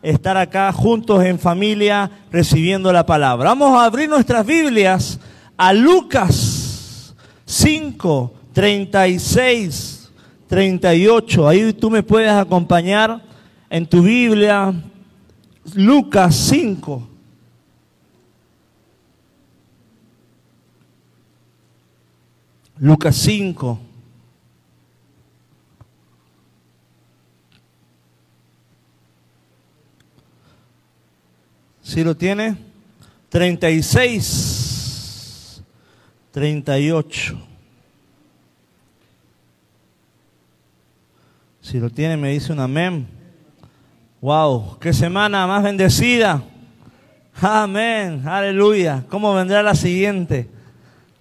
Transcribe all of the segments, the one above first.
estar acá juntos en familia recibiendo la palabra. Vamos a abrir nuestras Biblias a Lucas 5, 36, 38. Ahí tú me puedes acompañar en tu Biblia. Lucas 5. Lucas 5. ¿Sí lo tiene? 36, 38. Si lo tiene, me dice un amén. Wow, qué semana más bendecida. Amén, aleluya. ¿Cómo vendrá la siguiente?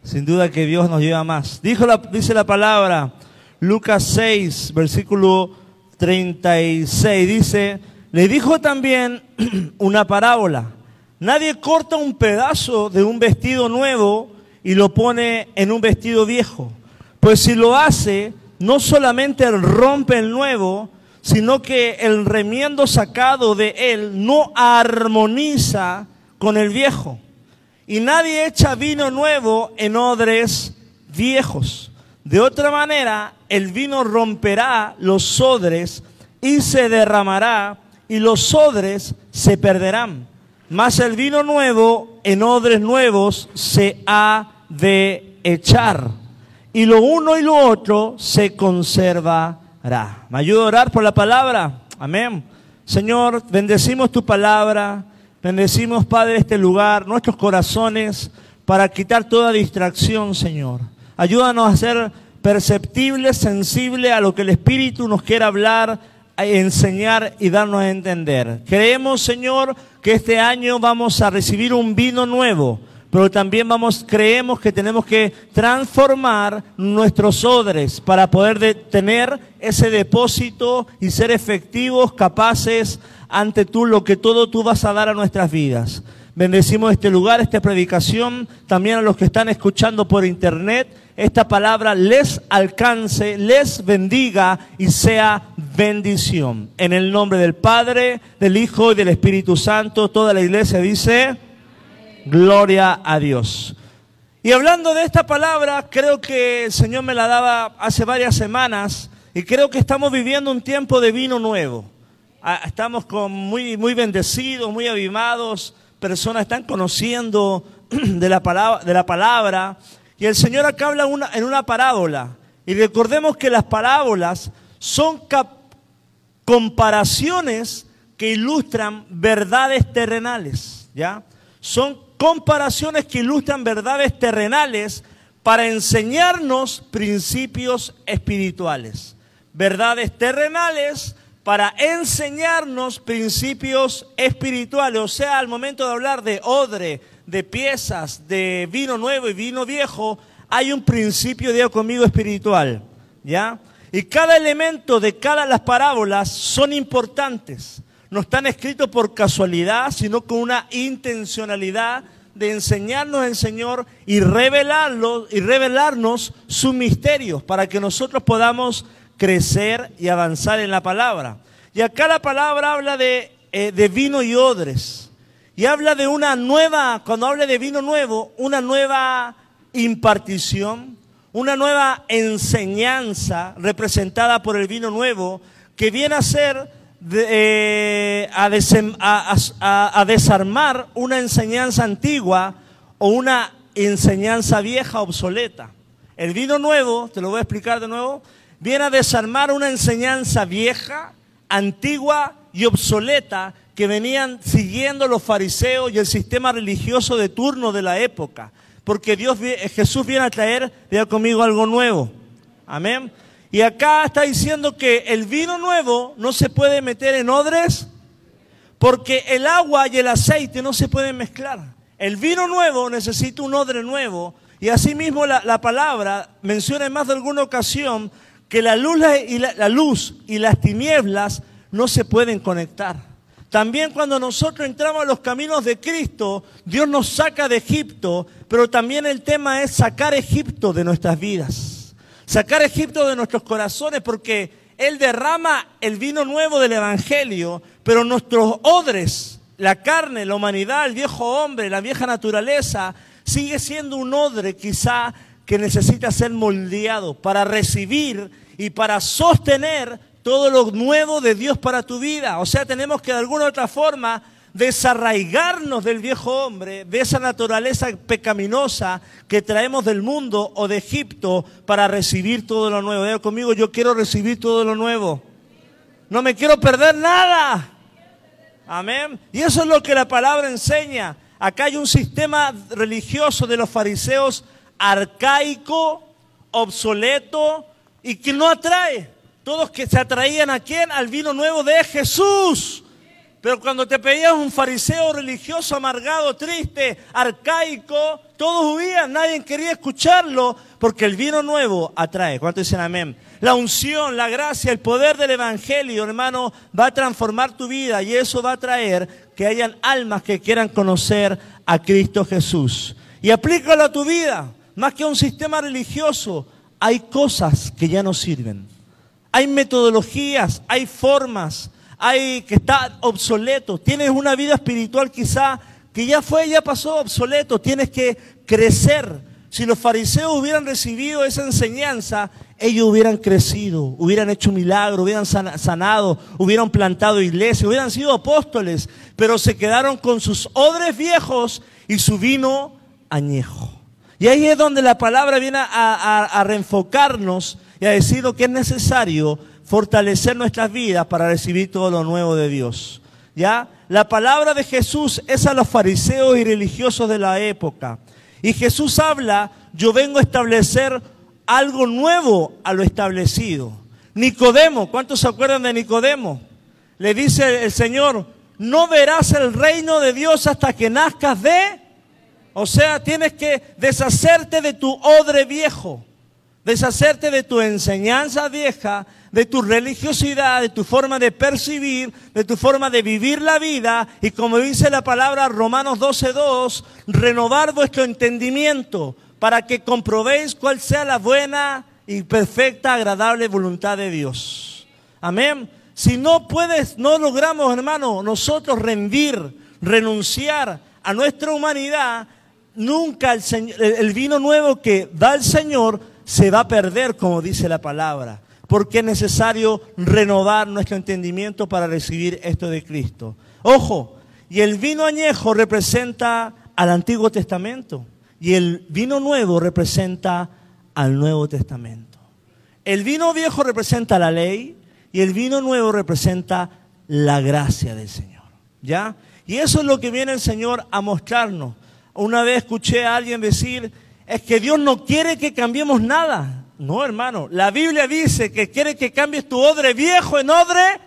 Sin duda que Dios nos lleva más. Dijo dice la palabra, Lucas 6, versículo 36, dice, le dijo también una parábola. Nadie corta un pedazo de un vestido nuevo y lo pone en un vestido viejo. Pues si lo hace, no solamente rompe el nuevo, sino que el remiendo sacado de él no armoniza con el viejo. Y nadie echa vino nuevo en odres viejos. De otra manera, el vino romperá los odres y se derramará y los odres se perderán. Mas el vino nuevo en odres nuevos se ha de echar. Y lo uno y lo otro se conservará. ¿Me ayuda a orar por la palabra? Amén. Señor, bendecimos tu palabra. Bendecimos, Padre, este lugar, nuestros corazones, para quitar toda distracción, Señor. Ayúdanos a ser perceptibles, sensibles a lo que el Espíritu nos quiera hablar enseñar y darnos a entender. Creemos, Señor, que este año vamos a recibir un vino nuevo, pero también vamos, creemos que tenemos que transformar nuestros odres para poder tener ese depósito y ser efectivos, capaces ante tú lo que todo tú vas a dar a nuestras vidas. Bendecimos este lugar, esta predicación, también a los que están escuchando por internet. Esta palabra les alcance, les bendiga y sea bendición. En el nombre del Padre, del Hijo y del Espíritu Santo, toda la iglesia dice, gloria a Dios. Y hablando de esta palabra, creo que el Señor me la daba hace varias semanas y creo que estamos viviendo un tiempo de vino nuevo. Ah, estamos con muy, muy bendecidos, muy avivados personas están conociendo de la palabra, de la palabra y el Señor acá habla en una parábola. Y recordemos que las parábolas son comparaciones que ilustran verdades terrenales, ¿ya? Son comparaciones que ilustran verdades terrenales para enseñarnos principios espirituales. Verdades terrenales para enseñarnos principios espirituales. O sea, al momento de hablar de odre, de piezas, de vino nuevo y vino viejo, hay un principio, digo conmigo, espiritual. ¿Ya? Y cada elemento de cada las parábolas son importantes. No están escritos por casualidad, sino con una intencionalidad de enseñarnos el Señor y revelarlo y revelarnos sus misterios para que nosotros podamos crecer y avanzar en la palabra. Y acá la palabra habla de, eh, de vino y odres. Y habla de una nueva, cuando habla de vino nuevo, una nueva impartición, una nueva enseñanza representada por el vino nuevo, que viene a ser eh, a, a, desarmar una enseñanza antigua o una enseñanza vieja obsoleta. El vino nuevo, te lo voy a explicar de nuevo, viene a desarmar una enseñanza vieja, antigua y obsoleta que venían siguiendo los fariseos y el sistema religioso de turno de la época. Porque Dios, Jesús viene a traer, vea conmigo, algo nuevo. Amén. Y acá está diciendo que el vino nuevo no se puede meter en odres porque el agua y el aceite no se pueden mezclar. El vino nuevo necesita un odre nuevo y asimismo la, la palabra menciona en más de alguna ocasión que la luz, y la, luz y las tinieblas no se pueden conectar. También cuando nosotros entramos a los caminos de Cristo, Dios nos saca de Egipto, pero también el tema es sacar Egipto de nuestras vidas. Sacar Egipto de nuestros corazones porque Él derrama el vino nuevo del Evangelio, pero nuestros odres, la carne, la humanidad, el viejo hombre, la vieja naturaleza, sigue siendo un odre quizá que necesita ser moldeado para recibir y para sostener todo lo nuevo de Dios para tu vida. O sea, tenemos que de alguna u otra forma desarraigarnos del viejo hombre, de esa naturaleza pecaminosa que traemos del mundo o de Egipto para recibir todo lo nuevo. Diga conmigo, yo quiero recibir todo lo nuevo. No me quiero perder nada. Amén. Y eso es lo que la palabra enseña. Acá hay un sistema religioso de los fariseos arcaico, obsoleto y que no atrae. Todos que se atraían a quién? Al vino nuevo de Jesús. Pero cuando te pedías un fariseo religioso, amargado, triste, arcaico, todos huían, nadie quería escucharlo, porque el vino nuevo atrae. ¿Cuánto dicen amén? La unción, la gracia, el poder del Evangelio, hermano, va a transformar tu vida y eso va a traer que hayan almas que quieran conocer a Cristo Jesús. Y aplícalo a tu vida, más que un sistema religioso. Hay cosas que ya no sirven. Hay metodologías, hay formas, hay que está obsoleto. Tienes una vida espiritual quizá que ya fue, ya pasó obsoleto. Tienes que crecer. Si los fariseos hubieran recibido esa enseñanza, ellos hubieran crecido, hubieran hecho milagros, hubieran sanado, hubieran plantado iglesias, hubieran sido apóstoles, pero se quedaron con sus odres viejos y su vino añejo. Y ahí es donde la palabra viene a, reenfocarnos y a decir lo que es necesario fortalecer nuestras vidas para recibir todo lo nuevo de Dios. ¿Ya? La palabra de Jesús es a los fariseos y religiosos de la época. Y Jesús habla, yo vengo a establecer algo nuevo a lo establecido. Nicodemo, ¿cuántos se acuerdan de Nicodemo? Le dice el Señor, no verás el reino de Dios hasta que nazcas de... O sea, tienes que deshacerte de tu odre viejo, deshacerte de tu enseñanza vieja de tu religiosidad, de tu forma de percibir, de tu forma de vivir la vida y como dice la palabra Romanos 12.2, renovar vuestro entendimiento para que comprobéis cuál sea la buena y perfecta, agradable voluntad de Dios. Amén. Si no puedes, no logramos, hermano, nosotros rendir, renunciar a nuestra humanidad, nunca el, el vino nuevo que da el Señor se va a perder, como dice la palabra porque es necesario renovar nuestro entendimiento para recibir esto de Cristo. Ojo, y el vino añejo representa al Antiguo Testamento y el vino nuevo representa al Nuevo Testamento. El vino viejo representa la ley y el vino nuevo representa la gracia del Señor. ¿Ya? Y eso es lo que viene el Señor a mostrarnos. Una vez escuché a alguien decir, es que Dios no quiere que cambiemos nada. No, hermano, la Biblia dice que quiere que cambies tu odre viejo en odre.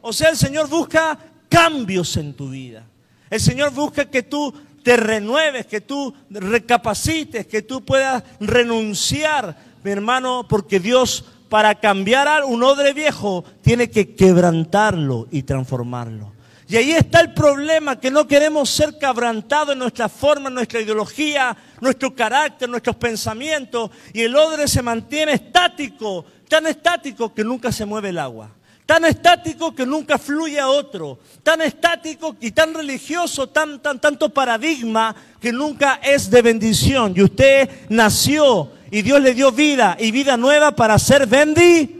O sea, el Señor busca cambios en tu vida. El Señor busca que tú te renueves, que tú recapacites, que tú puedas renunciar, mi hermano, porque Dios para cambiar un odre viejo tiene que quebrantarlo y transformarlo. Y ahí está el problema, que no queremos ser quebrantados en nuestra forma, en nuestra ideología, nuestro carácter, nuestros pensamientos, y el odre se mantiene estático, tan estático que nunca se mueve el agua, tan estático que nunca fluye a otro, tan estático y tan religioso, tan, tan, tanto paradigma que nunca es de bendición. Y usted nació y Dios le dio vida y vida nueva para ser bendi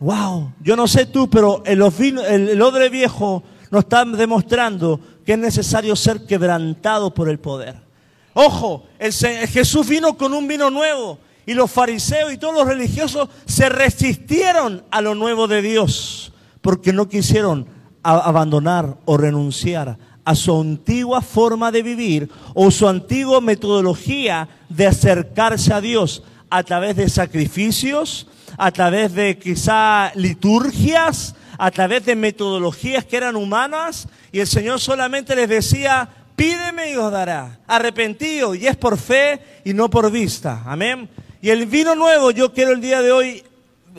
Wow, yo no sé tú, pero el, el, odre viejo nos está demostrando que es necesario ser quebrantado por el poder. Ojo, el, Jesús vino con un vino nuevo y los fariseos y todos los religiosos se resistieron a lo nuevo de Dios porque no quisieron abandonar o renunciar a su antigua forma de vivir o su antigua metodología de acercarse a Dios a través de sacrificios, a través de quizá liturgias, a través de metodologías que eran humanas, y el Señor solamente les decía, pídeme y os dará, arrepentido, y es por fe y no por vista. Amén. Y el vino nuevo, yo quiero el día de hoy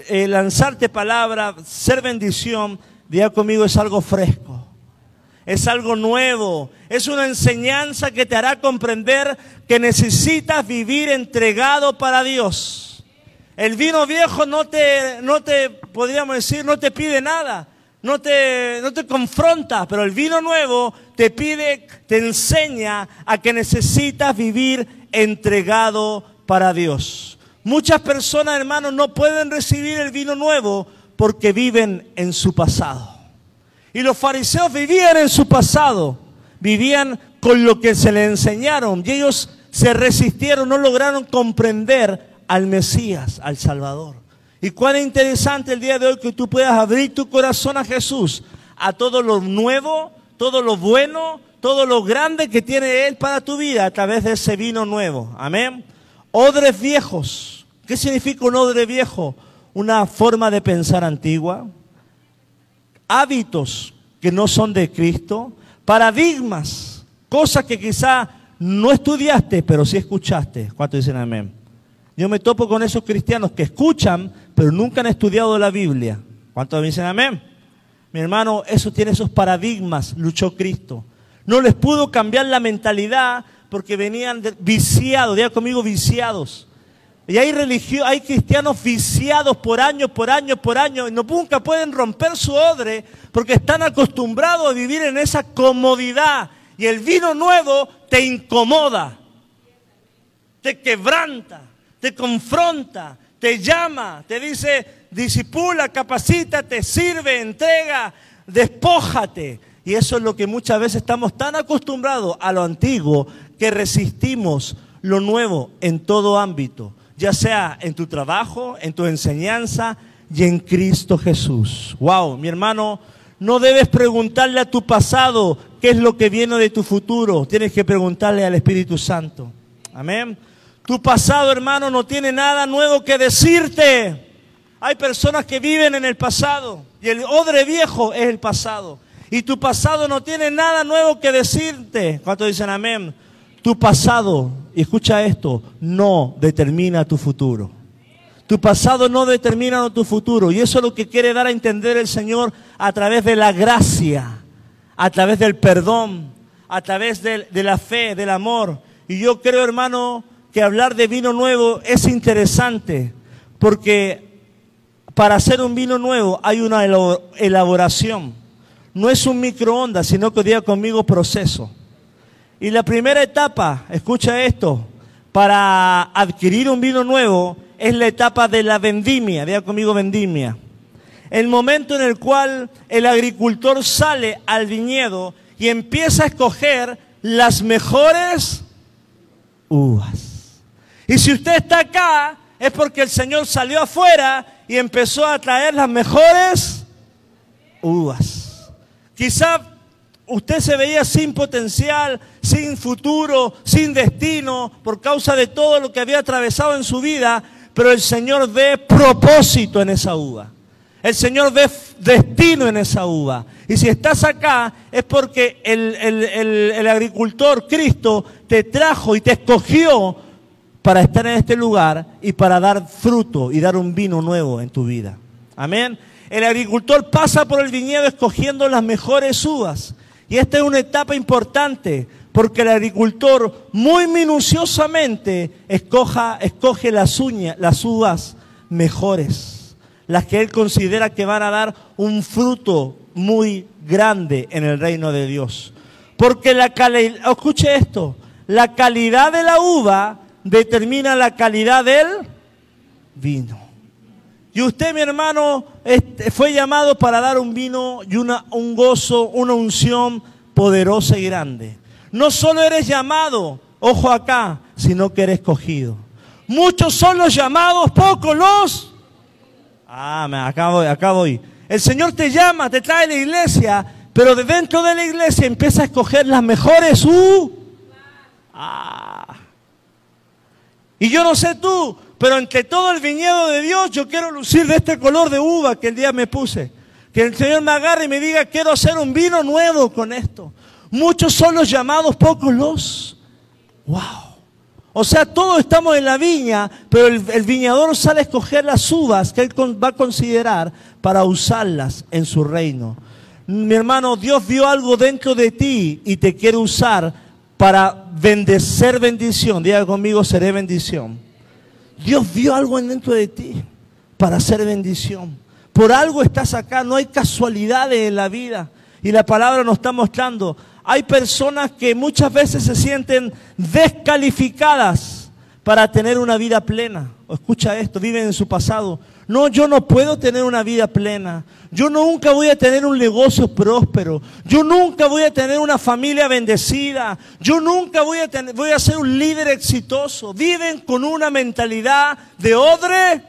eh, lanzarte palabra, ser bendición, día conmigo es algo fresco, es algo nuevo, es una enseñanza que te hará comprender que necesitas vivir entregado para Dios. El vino viejo no te, no te, podríamos decir, no te pide nada. no te, no te confronta, pero el vino nuevo te pide, te enseña a que necesitas vivir entregado para Dios. Muchas personas, hermanos, no pueden recibir el vino nuevo porque viven en su pasado. Y los fariseos vivían en su pasado, vivían con lo que se les enseñaron y ellos se resistieron, no lograron comprender al Mesías, al Salvador. Y cuán interesante el día de hoy que tú puedas abrir tu corazón a Jesús, a todo lo nuevo, todo lo bueno, todo lo grande que tiene Él para tu vida a través de ese vino nuevo. Amén. Odres viejos. ¿Qué significa un odre viejo? Una forma de pensar antigua. Hábitos que no son de Cristo. Paradigmas. Cosas que quizá no estudiaste, pero sí escuchaste. ¿Cuántos dicen amén? Yo me topo con esos cristianos que escuchan, pero nunca han estudiado la Biblia. ¿Cuántos dicen amén? Mi hermano, eso tiene esos paradigmas, luchó Cristo. No les pudo cambiar la mentalidad porque venían viciados, diga conmigo viciados. Y hay religio, hay cristianos viciados por años, por años, por años, y no, nunca pueden romper su odre porque están acostumbrados a vivir en esa comodidad. Y el vino nuevo te incomoda, te quebranta te confronta, te llama, te dice, disipula, capacítate, sirve, entrega, despójate. Y eso es lo que muchas veces estamos tan acostumbrados a lo antiguo que resistimos lo nuevo en todo ámbito, ya sea en tu trabajo, en tu enseñanza y en Cristo Jesús. Wow, mi hermano, no debes preguntarle a tu pasado qué es lo que viene de tu futuro, tienes que preguntarle al Espíritu Santo. Amén. Tu pasado, hermano, no tiene nada nuevo que decirte. Hay personas que viven en el pasado y el odre viejo es el pasado. Y tu pasado no tiene nada nuevo que decirte. ¿Cuántos dicen amén? Tu pasado, y escucha esto, no determina tu futuro. Tu pasado no determina tu futuro. Y eso es lo que quiere dar a entender el Señor a través de la gracia, a través del perdón, a través de, de la fe, del amor. Y yo creo, hermano, que hablar de vino nuevo es interesante, porque para hacer un vino nuevo hay una elaboración. No es un microondas, sino que diga conmigo proceso. Y la primera etapa, escucha esto, para adquirir un vino nuevo es la etapa de la vendimia, diga conmigo vendimia. El momento en el cual el agricultor sale al viñedo y empieza a escoger las mejores uvas. Y si usted está acá, es porque el Señor salió afuera y empezó a traer las mejores uvas. Quizá usted se veía sin potencial, sin futuro, sin destino, por causa de todo lo que había atravesado en su vida, pero el Señor ve propósito en esa uva. El Señor ve destino en esa uva. Y si estás acá es porque el, el agricultor, Cristo, te trajo y te escogió para estar en este lugar y para dar fruto y dar un vino nuevo en tu vida. Amén. El agricultor pasa por el viñedo escogiendo las mejores uvas. Y esta es una etapa importante porque el agricultor muy minuciosamente escoge las, uñas, las uvas mejores, las que él considera que van a dar un fruto muy grande en el reino de Dios. Porque la calidad, escuche esto, la calidad de la uva determina la calidad del vino. Y usted, mi hermano, este, fue llamado para dar un vino y una, un gozo, una unción poderosa y grande. No solo eres llamado, ojo acá, sino que eres escogido. Muchos son los llamados, pocos los... Ah, acá voy, acá voy. El Señor te llama, te trae a la iglesia, pero de dentro de la iglesia empieza a escoger las mejores. Uh, ah, y yo no sé tú, pero entre todo el viñedo de Dios yo quiero lucir de este color de uva que el día me puse. Que el Señor me agarre y me diga, quiero hacer un vino nuevo con esto. Muchos son los llamados, pocos los. ¡Wow! O sea, todos estamos en la viña, pero el, viñador sale a escoger las uvas que él va a considerar para usarlas en su reino. Mi hermano, Dios vio algo dentro de ti y te quiere usar para bendecer bendición. Diga conmigo, seré bendición. Dios vio algo dentro de ti para hacer bendición. Por algo estás acá, no hay casualidades en la vida. Y la palabra nos está mostrando, hay personas que muchas veces se sienten descalificadas para tener una vida plena. escucha esto, viven en su pasado. No, yo no puedo tener una vida plena. Yo nunca voy a tener un negocio próspero. Yo nunca voy a tener una familia bendecida. Yo nunca voy a, tener, voy a ser un líder exitoso. Viven con una mentalidad de odre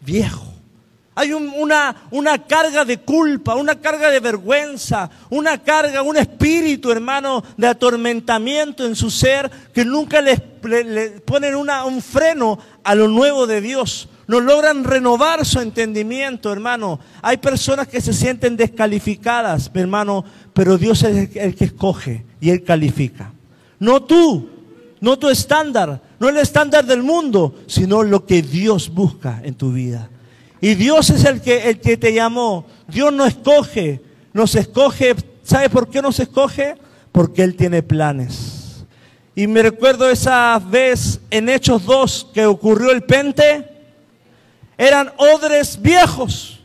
viejo. Hay una, una, carga de culpa, una carga de vergüenza, una carga, un espíritu, hermano, de atormentamiento en su ser que nunca les, ponen un freno a lo nuevo de Dios. No logran renovar su entendimiento, hermano. Hay personas que se sienten descalificadas, mi hermano, pero Dios es el que escoge y Él califica. No tú, no tu estándar, no el estándar del mundo, sino lo que Dios busca en tu vida. Y Dios es el que, el que te llamó. Dios no escoge, nos escoge. ¿Sabe por qué nos escoge? Porque Él tiene planes. Y me recuerdo esa vez en Hechos 2 que ocurrió el pente. Eran odres viejos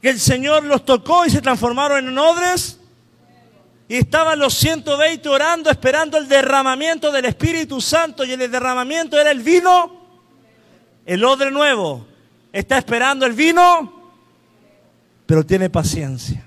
que el Señor los tocó y se transformaron en odres. Y estaban los 120 orando, esperando el derramamiento del Espíritu Santo. Y el derramamiento era el vino, el odre nuevo está esperando el vino, pero tiene paciencia.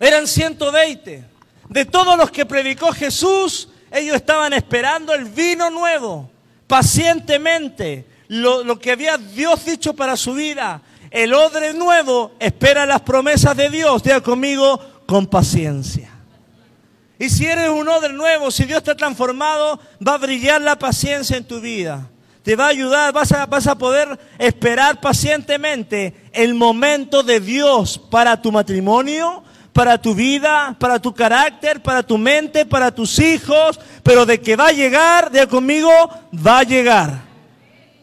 Eran 120. De todos los que predicó Jesús, ellos estaban esperando el vino nuevo, pacientemente, lo, que había Dios dicho para su vida. El odre nuevo espera las promesas de Dios. Diga conmigo, con paciencia. Y si eres un odre nuevo, si Dios te ha transformado, va a brillar la paciencia en tu vida te va a ayudar, vas a, vas a poder esperar pacientemente el momento de Dios para tu matrimonio, para tu vida, para tu carácter, para tu mente, para tus hijos, pero de que va a llegar, de conmigo, va a llegar.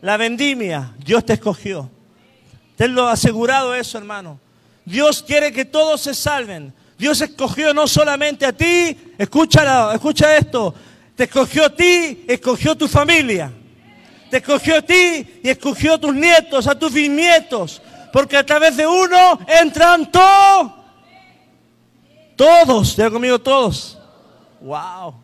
La vendimia, Dios te escogió. lo ha asegurado eso, hermano. Dios quiere que todos se salven. Dios escogió no solamente a ti, escúchalo, escucha esto. Te escogió a ti, escogió tu familia te escogió a ti y escogió a tus nietos, a tus bisnietos, porque a través de uno entran todos. Todos, ya conmigo todos. Wow,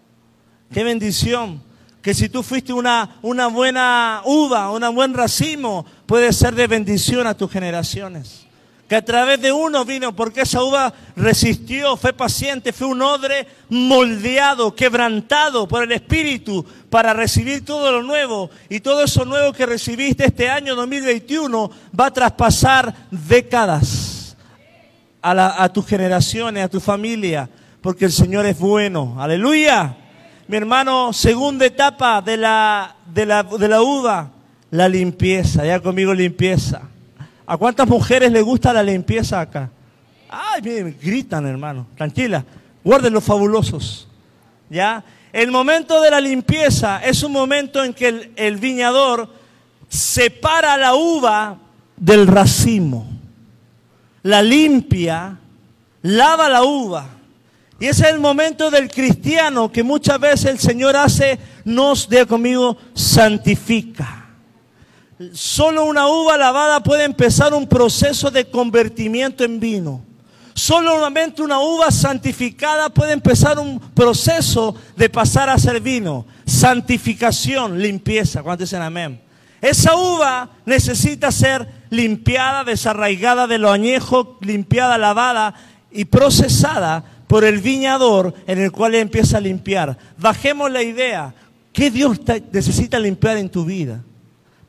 qué bendición. Que si tú fuiste una, una buena uva, un buen racimo, puede ser de bendición a tus generaciones que a través de uno vino, porque esa uva resistió, fue paciente, fue un odre moldeado, quebrantado por el Espíritu para recibir todo lo nuevo. Y todo eso nuevo que recibiste este año 2021 va a traspasar décadas a, a tus generaciones, a tu familia, porque el Señor es bueno. Aleluya. Mi hermano, segunda etapa de la, de la, de la uva, la limpieza. Ya conmigo limpieza. ¿A cuántas mujeres le gusta la limpieza acá? Ay, miren, gritan, hermano. Tranquila, guarden los fabulosos. ¿Ya? El momento de la limpieza es un momento en que el viñador separa la uva del racimo. La limpia, lava la uva. Y ese es el momento del cristiano que muchas veces el Señor hace, nos, de conmigo, santifica. Solo una uva lavada puede empezar un proceso de convertimiento en vino. Solamente una uva santificada puede empezar un proceso de pasar a ser vino. Santificación, limpieza. ¿Cuántos dicen amén? Esa uva necesita ser limpiada, desarraigada de lo añejo, limpiada, lavada y procesada por el viñador en el cual empieza a limpiar. Bajemos la idea. ¿Qué Dios necesita limpiar en tu vida?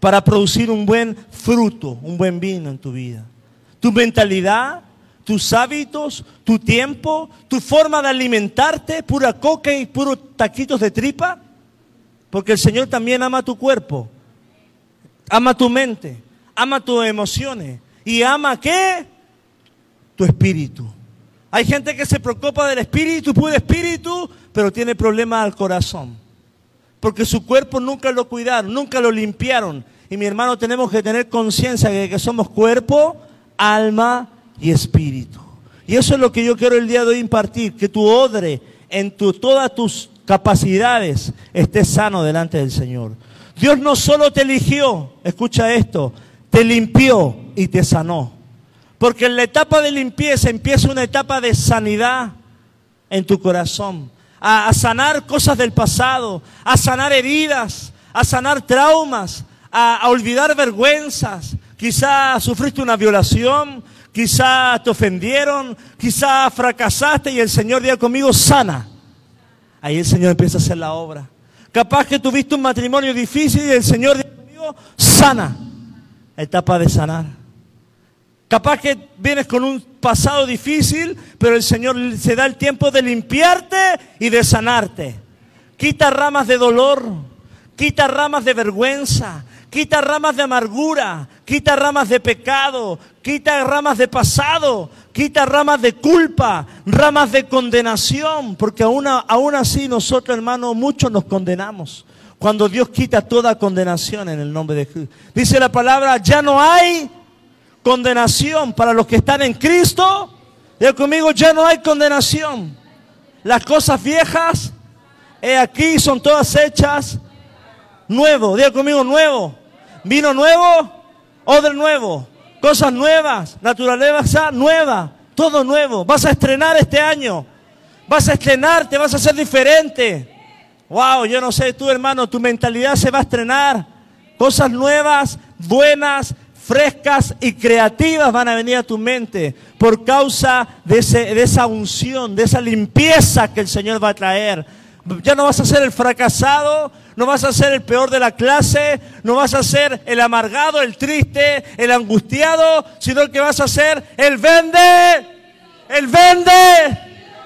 para producir un buen fruto, un buen vino en tu vida. Tu mentalidad, tus hábitos, tu tiempo, tu forma de alimentarte, pura coca y puros taquitos de tripa, porque el Señor también ama tu cuerpo, ama tu mente, ama tus emociones y ama qué? Tu espíritu. Hay gente que se preocupa del espíritu, puro espíritu, pero tiene problemas al corazón porque su cuerpo nunca lo cuidaron, nunca lo limpiaron. Y mi hermano, tenemos que tener conciencia de que somos cuerpo, alma y espíritu. Y eso es lo que yo quiero el día de hoy impartir, que tu odre en todas tus capacidades esté sano delante del Señor. Dios no solo te eligió, escucha esto, te limpió y te sanó. Porque en la etapa de limpieza empieza una etapa de sanidad en tu corazón. A, sanar cosas del pasado, a sanar heridas, a sanar traumas, a, olvidar vergüenzas. Quizá sufriste una violación, quizá te ofendieron, quizá fracasaste y el Señor diga conmigo, sana. Ahí el Señor empieza a hacer la obra. Capaz que tuviste un matrimonio difícil y el Señor diga conmigo, sana. Etapa de sanar. Capaz que vienes con un pasado difícil, pero el Señor se da el tiempo de limpiarte y de sanarte. Quita ramas de dolor, quita ramas de vergüenza, quita ramas de amargura, quita ramas de pecado, quita ramas de pasado, quita ramas de culpa, ramas de condenación, porque aún, aún así nosotros, hermanos, muchos nos condenamos. Cuando Dios quita toda condenación en el nombre de Jesús. Dice la palabra, ya no hay condenación para los que están en Cristo. Diga conmigo, ya no hay condenación. Las cosas viejas, he aquí, son todas hechas nuevo. Diga conmigo, nuevo. Vino nuevo, odre nuevo. Cosas nuevas, naturaleza nueva, todo nuevo. Vas a estrenar este año. Vas a estrenarte, vas a ser diferente. Wow, yo no sé, tú hermano, tu mentalidad se va a estrenar. Cosas nuevas, buenas, frescas y creativas van a venir a tu mente por causa de, de esa unción, de esa limpieza que el Señor va a traer. Ya no vas a ser el fracasado, no vas a ser el peor de la clase, no vas a ser el amargado, el triste, el angustiado, sino que vas a ser el vende, el vende,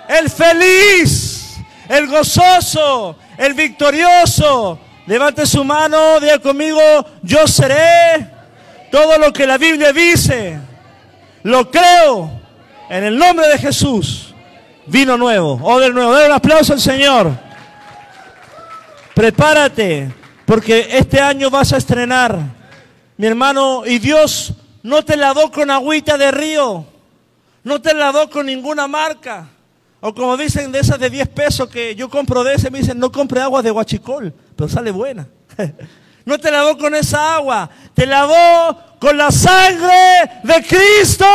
el feliz, el gozoso, el victorioso. Levante su mano, diga conmigo, yo seré todo lo que la Biblia dice, lo creo en el nombre de Jesús. Vino nuevo, o del nuevo. Dale un aplauso al Señor. Prepárate, porque este año vas a estrenar, mi hermano, y Dios no te lavó con agüita de río, no te lavó con ninguna marca. O como dicen de esas de 10 pesos que yo compro de ese, me dicen, no compre agua de guachicol, pero sale buena. No te lavó con esa agua, te lavó con la sangre de Cristo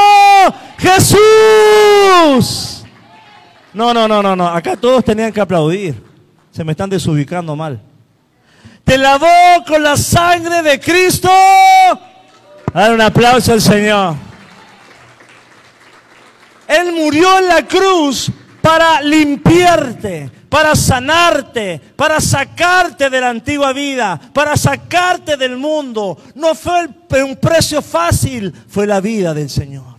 Jesús. No, no, no, no, no. Acá todos tenían que aplaudir. Se me están desubicando mal. Te lavó con la sangre de Cristo. Dar un aplauso al Señor. Él murió en la cruz para limpiarte, para sanarte, para sacarte de la antigua vida, para sacarte del mundo. No fue un precio fácil, fue la vida del Señor.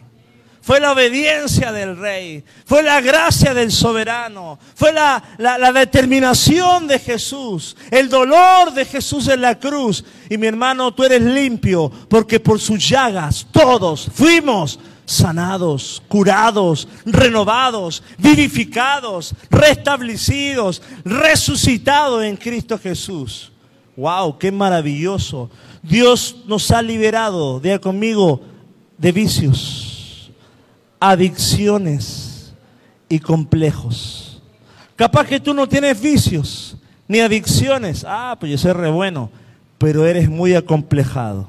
Fue la obediencia del rey, fue la gracia del soberano, fue la, la, determinación de Jesús, el dolor de Jesús en la cruz. Y mi hermano, tú eres limpio porque por sus llagas todos fuimos sanados, curados, renovados, vivificados, restablecidos, resucitados en Cristo Jesús. ¡Wow! ¡Qué maravilloso! Dios nos ha liberado, diga conmigo, de vicios, adicciones y complejos. Capaz que tú no tienes vicios ni adicciones. Ah, pues yo soy re bueno, pero eres muy acomplejado.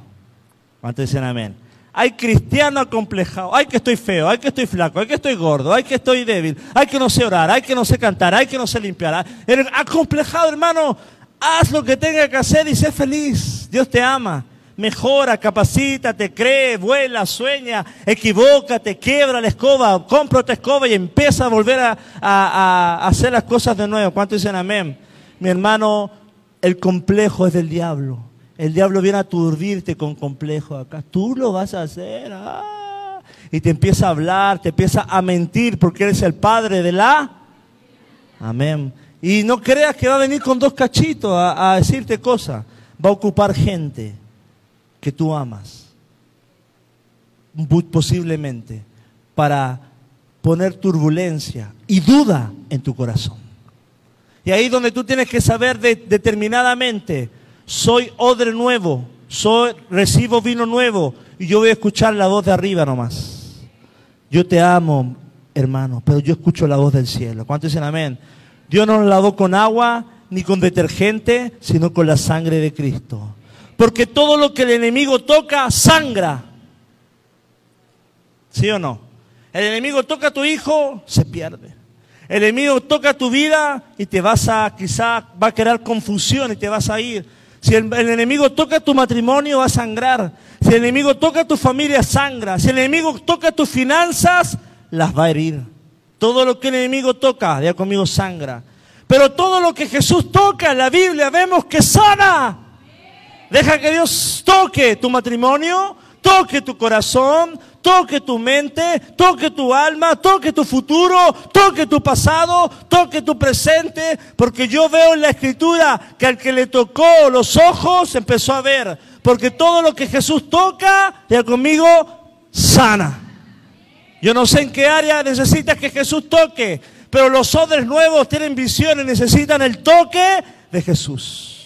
¿Cuántos dicen amén? Hay cristiano acomplejado. Hay que estoy feo, hay que estoy flaco, hay que estoy gordo, hay que estoy débil, hay que no sé orar, hay que no sé cantar, hay que no sé limpiar. El acomplejado, hermano, haz lo que tenga que hacer y sé feliz. Dios te ama. Mejora, capacítate, cree, vuela, sueña, equivócate, quiebra la escoba, compra otra escoba y empieza a volver a, a hacer las cosas de nuevo. ¿Cuántos dicen amén? Mi hermano, el complejo es del diablo. El diablo viene a aturdirte con complejo acá. Tú lo vas a hacer. Ah. Y te empieza a hablar, te empieza a mentir porque eres el padre de la. Amén. Y no creas que va a venir con dos cachitos a, decirte cosas. Va a ocupar gente que tú amas. Posiblemente. Para poner turbulencia y duda en tu corazón. Y ahí donde tú tienes que saber determinadamente soy odre nuevo, soy, recibo vino nuevo y yo voy a escuchar la voz de arriba nomás. Yo te amo, hermano, pero yo escucho la voz del cielo. ¿Cuántos dicen amén? Dios no nos lavó con agua ni con detergente, sino con la sangre de Cristo. Porque todo lo que el enemigo toca, sangra. ¿Sí o no? El enemigo toca a tu hijo, se pierde. El enemigo toca tu vida y te vas a, quizá va a crear confusión y te vas a ir. Si el, enemigo toca tu matrimonio, va a sangrar. Si el enemigo toca tu familia, sangra. Si el enemigo toca tus finanzas, las va a herir. Todo lo que el enemigo toca, ya conmigo sangra. Pero todo lo que Jesús toca en la Biblia vemos que sana. Deja que Dios toque tu matrimonio, toque tu corazón, toque tu mente, toque tu alma, toque tu futuro, toque tu pasado, toque tu presente, porque yo veo en la escritura que al que le tocó los ojos empezó a ver, porque todo lo que Jesús toca, ya conmigo, sana. Yo no sé en qué área necesitas que Jesús toque, pero los odres nuevos tienen visiones, necesitan el toque de Jesús.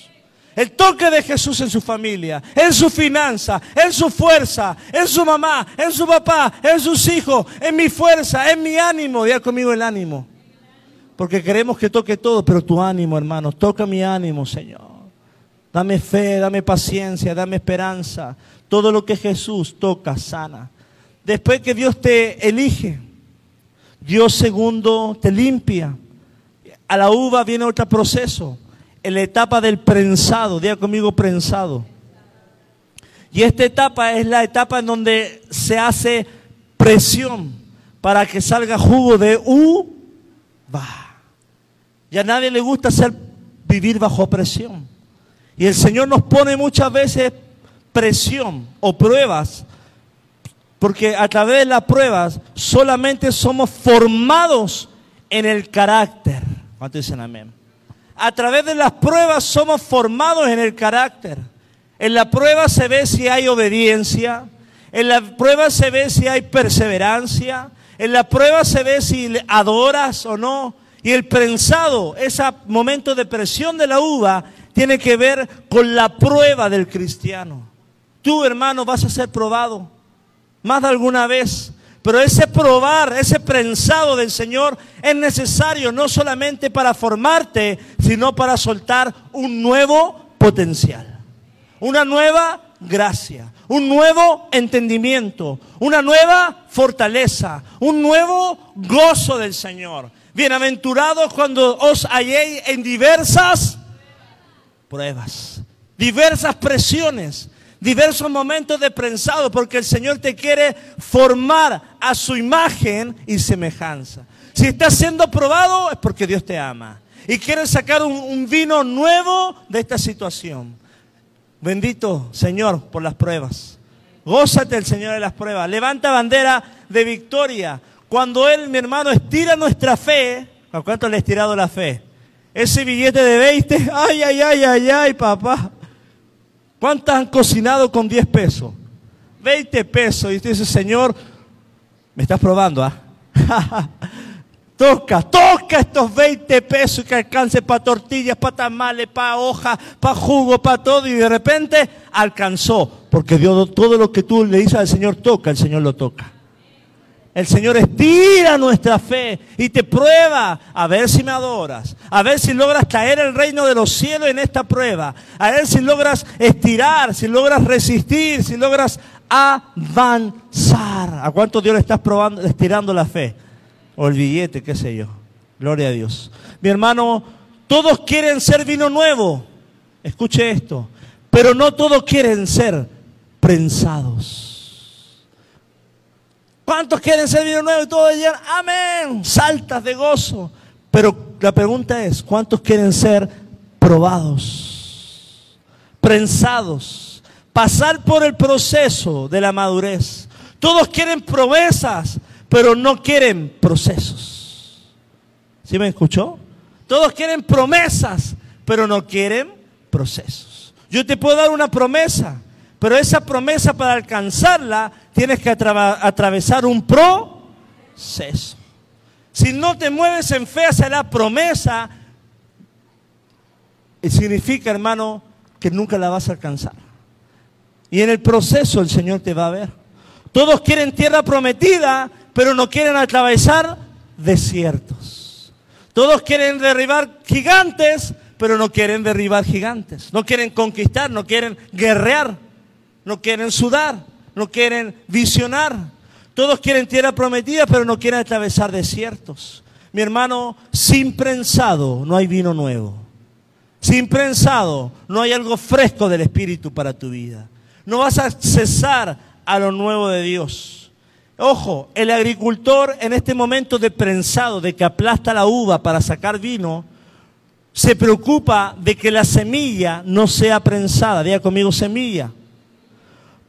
El toque de Jesús en su familia, en su finanza, en su fuerza, en su mamá, en su papá, en sus hijos, en mi fuerza, en mi ánimo. Ya conmigo el ánimo. Porque queremos que toque todo, pero tu ánimo, hermano, toca mi ánimo, Señor. Dame fe, dame paciencia, dame esperanza. Todo lo que Jesús toca, sana. Después que Dios te elige, Dios segundo te limpia. A la uva viene otro proceso la etapa del prensado, diga conmigo prensado. Y esta etapa es la etapa en donde se hace presión para que salga jugo de uva. Y a nadie le gusta hacer, vivir bajo presión. Y el Señor nos pone muchas veces presión o pruebas, porque a través de las pruebas solamente somos formados en el carácter. ¿Cuánto dicen amén? A través de las pruebas somos formados en el carácter. En la prueba se ve si hay obediencia. En la prueba se ve si hay perseverancia. En la prueba se ve si adoras o no. Y el prensado, ese momento de presión de la uva, tiene que ver con la prueba del cristiano. Tú, hermano, vas a ser probado más de alguna vez. Pero ese probar, ese prensado del Señor es necesario no solamente para formarte, sino para soltar un nuevo potencial, una nueva gracia, un nuevo entendimiento, una nueva fortaleza, un nuevo gozo del Señor. Bienaventurados cuando os halléis en diversas pruebas, diversas presiones, diversos momentos de prensado, porque el Señor te quiere formar a su imagen y semejanza. Si estás siendo probado es porque Dios te ama y quiere sacar un, vino nuevo de esta situación. Bendito Señor por las pruebas. Gózate el Señor de las pruebas. Levanta bandera de victoria. Cuando Él, mi hermano, estira nuestra fe, ¿a cuánto le ha estirado la fe? Ese billete de 20, ay, ay, ay, ay, ay, papá. ¿Cuántas han cocinado con 10 pesos? 20 pesos. Y usted dice, Señor, me estás probando, ¿ah? toca, toca estos 20 pesos que alcance para tortillas, para tamales, para hoja, para jugo, para todo. Y de repente alcanzó. Porque Dios, todo lo que tú le dices al Señor toca, el Señor lo toca. El Señor estira nuestra fe y te prueba a ver si me adoras, a ver si logras caer el reino de los cielos en esta prueba, a ver si logras estirar, si logras resistir, si logras avanzar. ¿A cuánto Dios le estás probando, estirando la fe? O el billete, qué sé yo. Gloria a Dios. Mi hermano, todos quieren ser vino nuevo. Escuche esto. Pero no todos quieren ser prensados. ¿Cuántos quieren ser vino nuevo? Y todos dirían, amén, saltas de gozo. Pero la pregunta es, ¿cuántos quieren ser probados, prensados, pasar por el proceso de la madurez? Todos quieren promesas, pero no quieren procesos. ¿Sí me escuchó? Todos quieren promesas, pero no quieren procesos. Yo te puedo dar una promesa, pero esa promesa para alcanzarla tienes que atravesar un proceso. Si no te mueves en fe hacia la promesa, significa, hermano, que nunca la vas a alcanzar. Y en el proceso el Señor te va a ver. Todos quieren tierra prometida, pero no quieren atravesar desiertos. Todos quieren derribar gigantes, pero no quieren derribar gigantes. No quieren conquistar, no quieren guerrear no quieren sudar, no quieren visionar. Todos quieren tierra prometida, pero no quieren atravesar desiertos. Mi hermano, sin prensado no hay vino nuevo. Sin prensado no hay algo fresco del Espíritu para tu vida. No vas a cesar a lo nuevo de Dios. Ojo, el agricultor en este momento de prensado, de que aplasta la uva para sacar vino, se preocupa de que la semilla no sea prensada. Diga conmigo semilla.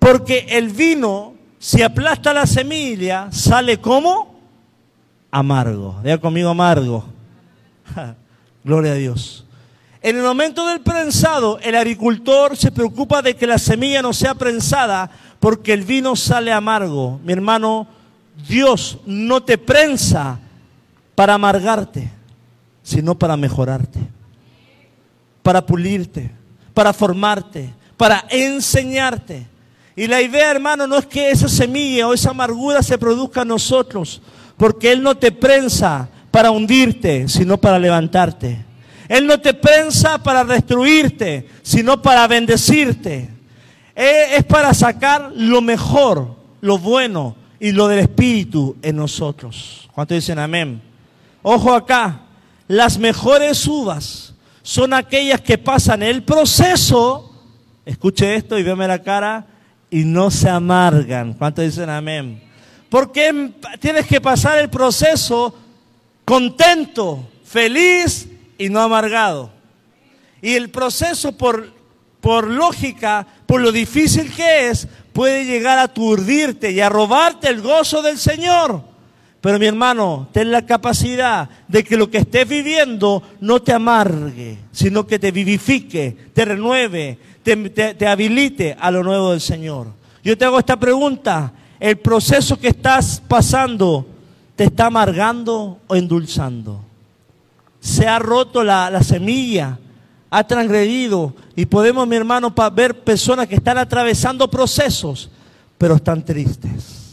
Porque el vino, si aplasta la semilla, sale como amargo. Diga conmigo amargo. Gloria a Dios. En el momento del prensado, el agricultor se preocupa de que la semilla no sea prensada porque el vino sale amargo. Mi hermano, Dios no te prensa para amargarte, sino para mejorarte para pulirte, para formarte, para enseñarte. Y la idea, hermano, no es que esa semilla o esa amargura se produzca en nosotros, porque Él no te prensa para hundirte, sino para levantarte. Él no te prensa para destruirte, sino para bendecirte. Es para sacar lo mejor, lo bueno y lo del Espíritu en nosotros. ¿Cuántos dicen amén? Ojo acá, las mejores uvas son aquellas que pasan el proceso, escuche esto y véame la cara, y no se amargan. ¿Cuántos dicen amén? Porque tienes que pasar el proceso contento, feliz y no amargado. Y el proceso por, por lógica, por lo difícil que es, puede llegar a aturdirte y a robarte el gozo del Señor. Pero mi hermano, ten la capacidad de que lo que estés viviendo no te amargue, sino que te vivifique, te renueve, te, habilite a lo nuevo del Señor. Yo te hago esta pregunta, ¿el proceso que estás pasando te está amargando o endulzando? Se ha roto la, la semilla, ha transgredido y podemos, mi hermano, ver personas que están atravesando procesos, pero están tristes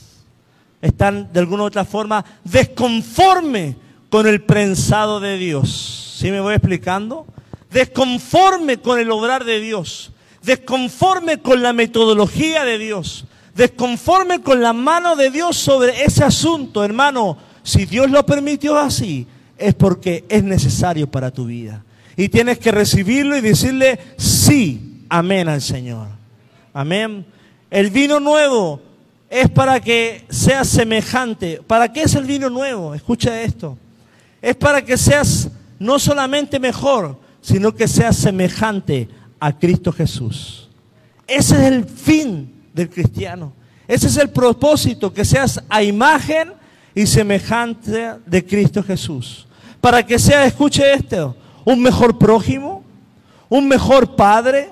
están de alguna u otra forma desconforme con el prensado de Dios. ¿Sí me voy explicando? Desconforme con el obrar de Dios, desconforme con la metodología de Dios, desconforme con la mano de Dios sobre ese asunto, hermano. Si Dios lo permitió así, es porque es necesario para tu vida. Y tienes que recibirlo y decirle sí, amén al Señor. Amén. El vino nuevo es para que seas semejante. ¿Para qué es el vino nuevo? Escucha esto. Es para que seas no solamente mejor, sino que seas semejante a Cristo Jesús. Ese es el fin del cristiano. Ese es el propósito, que seas a imagen y semejante de Cristo Jesús. Para que seas, escuche esto, un mejor prójimo, un mejor padre,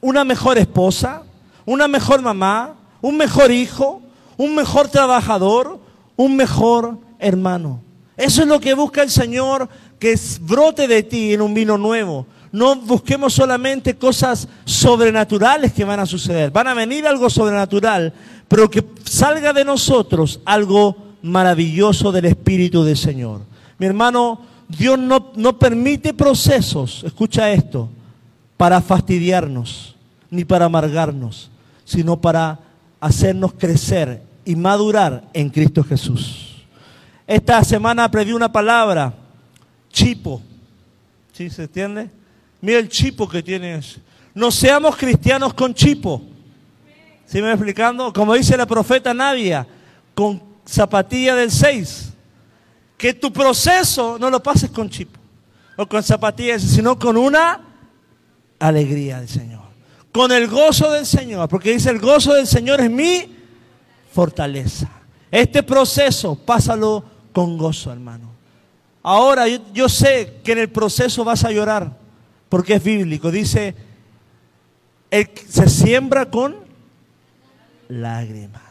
una mejor esposa, una mejor mamá, un mejor hijo, un mejor trabajador, un mejor hermano. Eso es lo que busca el Señor, que brote de ti en un vino nuevo. No busquemos solamente cosas sobrenaturales que van a suceder. Van a venir algo sobrenatural, pero que salga de nosotros algo maravilloso del Espíritu del Señor. Mi hermano, Dios no, no permite procesos, escucha esto, para fastidiarnos, ni para amargarnos, sino para hacernos crecer y madurar en Cristo Jesús. Esta semana aprendí una palabra, chipo. ¿Sí se entiende? Mira el chipo que tienes. No seamos cristianos con chipo. ¿Sí me explicando? Como dice la profeta Nadia, con zapatilla del 6. Que tu proceso no lo pases con chipo o con zapatillas, sino con una alegría del Señor con el gozo del Señor, porque dice el gozo del Señor es mi fortaleza. Este proceso, pásalo con gozo, hermano. Ahora yo, sé que en el proceso vas a llorar, porque es bíblico. Dice, se siembra con lágrimas.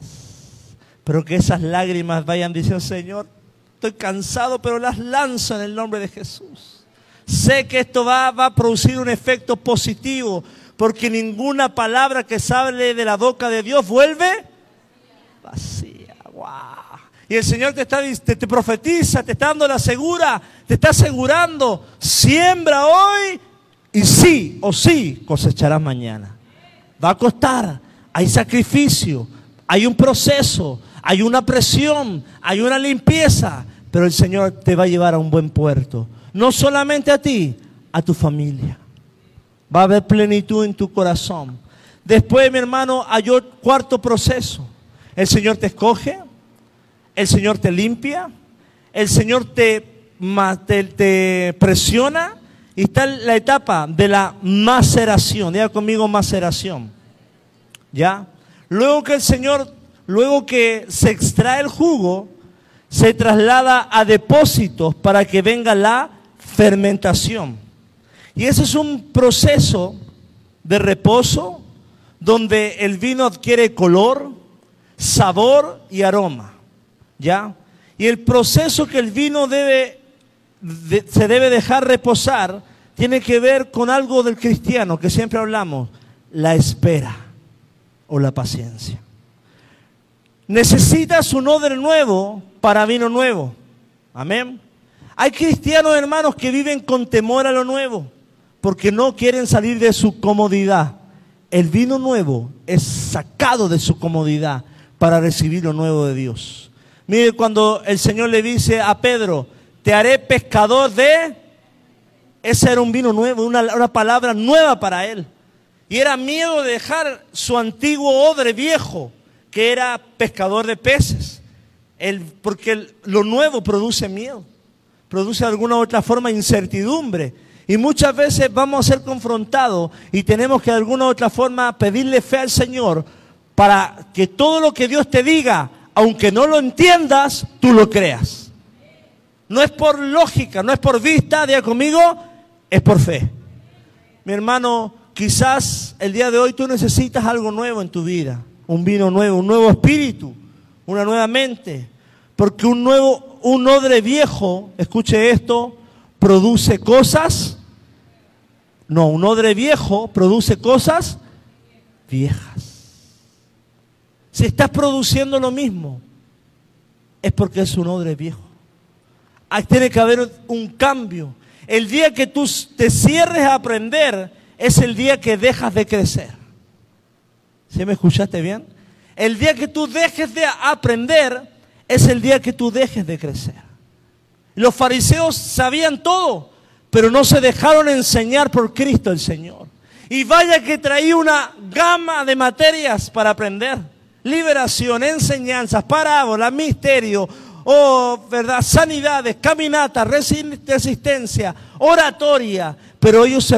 Pero que esas lágrimas vayan diciendo, Señor, estoy cansado, pero las lanzo en el nombre de Jesús. Sé que esto va, va a producir un efecto positivo porque ninguna palabra que sale de la boca de Dios vuelve vacía. Y el Señor te, está, te, te profetiza, te está dando la segura, te está asegurando, siembra hoy y sí o sí cosecharás mañana. Va a costar, hay sacrificio, hay un proceso, hay una presión, hay una limpieza, pero el Señor te va a llevar a un buen puerto. No solamente a ti, a tu familia. Va a haber plenitud en tu corazón. Después, mi hermano, hay cuarto proceso. El Señor te escoge, el Señor te limpia, el Señor te presiona y está la etapa de la maceración. Diga conmigo maceración. ¿Ya? Luego que el Señor, luego que se extrae el jugo, se traslada a depósitos para que venga la fermentación. Y ese es un proceso de reposo donde el vino adquiere color, sabor y aroma. ¿Ya? Y el proceso que el vino debe, se debe dejar reposar tiene que ver con algo del cristiano que siempre hablamos, la espera o la paciencia. Necesitas un odre nuevo para vino nuevo. Amén. Hay cristianos hermanos que viven con temor a lo nuevo porque no quieren salir de su comodidad. El vino nuevo es sacado de su comodidad para recibir lo nuevo de Dios. Mire cuando el Señor le dice a Pedro, te haré pescador de... Ese era un vino nuevo, una, una palabra nueva para él. Y era miedo de dejar su antiguo odre viejo, que era pescador de peces. porque lo nuevo produce miedo, produce de alguna u otra forma incertidumbre. Y muchas veces vamos a ser confrontados y tenemos que de alguna u otra forma pedirle fe al Señor para que todo lo que Dios te diga, aunque no lo entiendas, tú lo creas. No es por lógica, no es por vista, diga conmigo, es por fe. Mi hermano, Quizás el día de hoy tú necesitas algo nuevo en tu vida, un vino nuevo, un nuevo espíritu, una nueva mente, porque un nuevo, un odre viejo, escuche esto, produce cosas, no, un odre viejo produce cosas viejas. Si estás produciendo lo mismo, es porque es un odre viejo. Tiene que haber un cambio. El día que tú te cierres a aprender, es el día que dejas de crecer. ¿Sí me escuchaste bien? El día que tú dejes de aprender es el día que tú dejes de crecer. Los fariseos sabían todo, pero no se dejaron enseñar por Cristo el Señor. Y vaya que traía una gama de materias para aprender. Liberación, enseñanzas, parábolas, misterio, oh, ¿verdad? Sanidades, caminatas, resistencia, oratoria, pero ellos se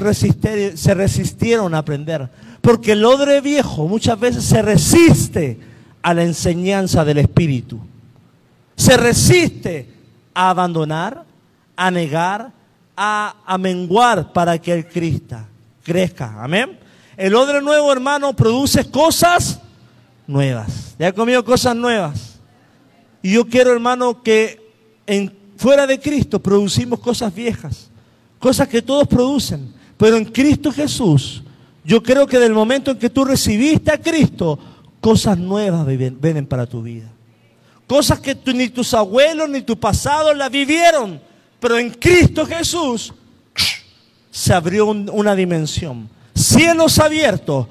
resistieron, a aprender. Porque el odre viejo muchas veces se resiste a la enseñanza del Espíritu. Se resiste a abandonar, a negar, a, menguar para que el Cristo crezca. Amén. El odre nuevo, hermano, produce cosas nuevas. ¿Ya ha comido cosas nuevas? Y yo quiero, hermano, que en, fuera de Cristo producimos cosas viejas cosas que todos producen. Pero en Cristo Jesús, yo creo que del momento en que tú recibiste a Cristo, cosas nuevas vienen para tu vida. Cosas que ni tus abuelos ni tu pasado la vivieron. Pero en Cristo Jesús se abrió una dimensión. Cielos abiertos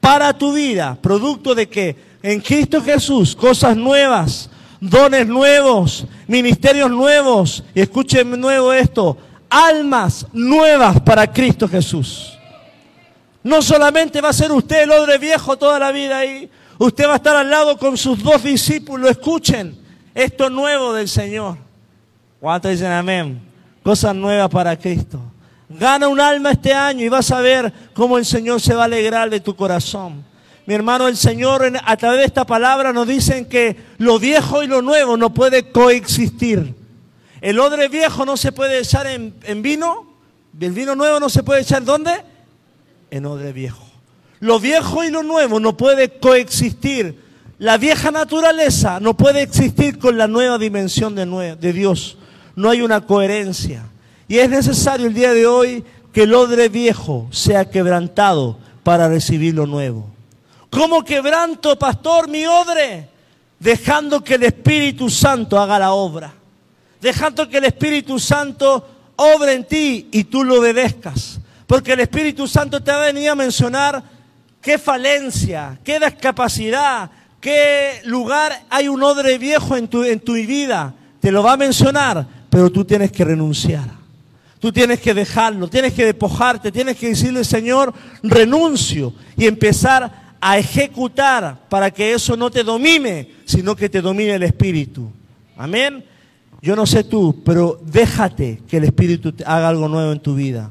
para tu vida, producto de que en Cristo Jesús cosas nuevas, dones nuevos, ministerios nuevos. Y escuchen nuevo esto, almas nuevas para Cristo Jesús. No solamente va a ser usted el odre viejo toda la vida ahí, usted va a estar al lado con sus dos discípulos. Escuchen esto nuevo del Señor. ¿Cuántos dicen amén? Cosas nuevas para Cristo. Gana un alma este año y vas a ver cómo el Señor se va a alegrar de tu corazón. Mi hermano, el Señor a través de esta palabra nos dicen que lo viejo y lo nuevo no puede coexistir. El odre viejo no se puede echar en, vino. El vino nuevo no se puede echar ¿dónde? En odre viejo. Lo viejo y lo nuevo no puede coexistir. La vieja naturaleza no puede existir con la nueva dimensión de Dios. No hay una coherencia. Y es necesario el día de hoy que el odre viejo sea quebrantado para recibir lo nuevo. ¿Cómo quebranto, pastor, mi odre? Dejando que el Espíritu Santo haga la obra dejando que el Espíritu Santo obre en ti y tú lo obedezcas. Porque el Espíritu Santo te va a a mencionar qué falencia, qué discapacidad, qué lugar hay un odre viejo en tu, en tu vida. Te lo va a mencionar, pero tú tienes que renunciar. Tú tienes que dejarlo, tienes que despojarte, tienes que decirle, Señor, renuncio y empezar a ejecutar para que eso no te domine, sino que te domine el Espíritu. Amén. Yo no sé tú, pero déjate que el Espíritu te haga algo nuevo en tu vida.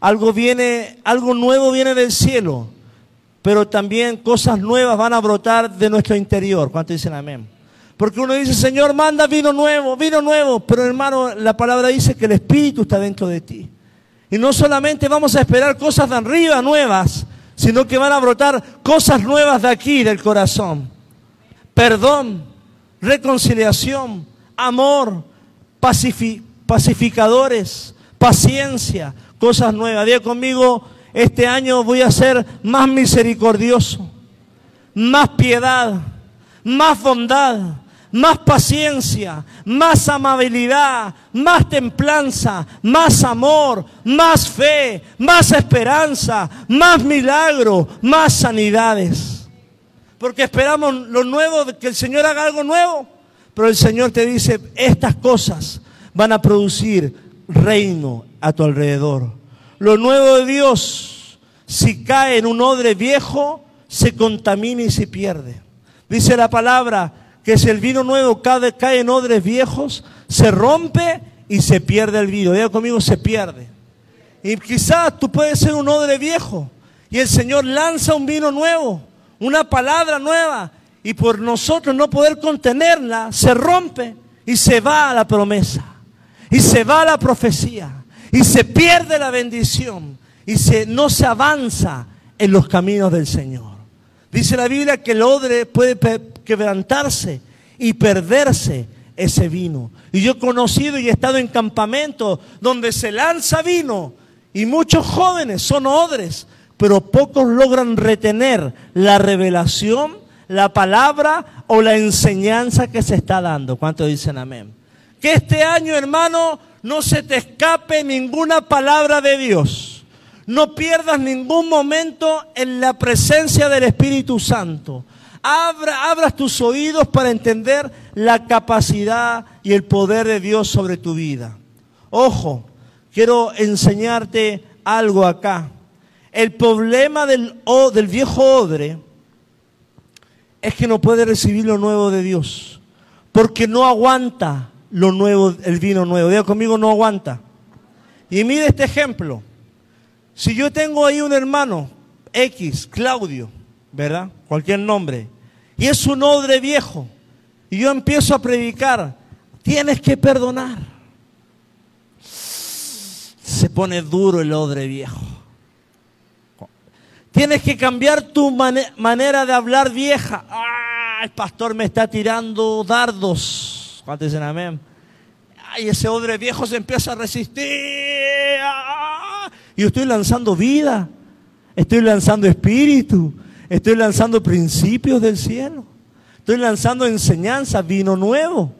Algo viene, algo nuevo viene del cielo, pero también cosas nuevas van a brotar de nuestro interior. ¿Cuántos dicen amén? Porque uno dice, Señor, manda vino nuevo, vino nuevo. Pero hermano, la palabra dice que el Espíritu está dentro de ti. Y no solamente vamos a esperar cosas de arriba nuevas, sino que van a brotar cosas nuevas de aquí, del corazón. Perdón, reconciliación, amor, pacificadores, paciencia, cosas nuevas. Diga conmigo, este año voy a ser más misericordioso, más piedad, más bondad, más paciencia, más amabilidad, más templanza, más amor, más fe, más esperanza, más milagro, más sanidades. Porque esperamos lo nuevo, que el Señor haga algo nuevo. Pero el Señor te dice, estas cosas van a producir reino a tu alrededor. Lo nuevo de Dios, si cae en un odre viejo, se contamina y se pierde. Dice la palabra, que si el vino nuevo cae, cae en odres viejos, se rompe y se pierde el vino. Diga conmigo, se pierde. Y quizás tú puedes ser un odre viejo y el Señor lanza un vino nuevo, una palabra nueva, y por nosotros no poder contenerla, se rompe y se va a la promesa, y se va a la profecía, y se pierde la bendición, y se, no se avanza en los caminos del Señor. Dice la Biblia que el odre puede quebrantarse y perderse ese vino. Y yo he conocido y he estado en campamentos donde se lanza vino y muchos jóvenes son odres, pero pocos logran retener la revelación, la palabra o la enseñanza que se está dando. ¿Cuántos dicen amén? Que este año, hermano, no se te escape ninguna palabra de Dios. No pierdas ningún momento en la presencia del Espíritu Santo. Abra, abras tus oídos para entender la capacidad y el poder de Dios sobre tu vida. Ojo, quiero enseñarte algo acá. El problema del, del viejo odre es que no puede recibir lo nuevo de Dios, porque no aguanta lo nuevo, el vino nuevo. Diga conmigo, no aguanta. Y mire este ejemplo. Si yo tengo ahí un hermano, X, Claudio, ¿verdad? Cualquier nombre. Y es un odre viejo. Y yo empiezo a predicar, tienes que perdonar. Se pone duro el odre viejo. Tienes que cambiar tu manera de hablar vieja. Ah, el pastor me está tirando dardos. ¿Cuántos dicen amén? Ay, ese odre viejo se empieza a resistir. Ah, y estoy lanzando vida. Estoy lanzando espíritu. Estoy lanzando principios del cielo. Estoy lanzando enseñanza, vino nuevo.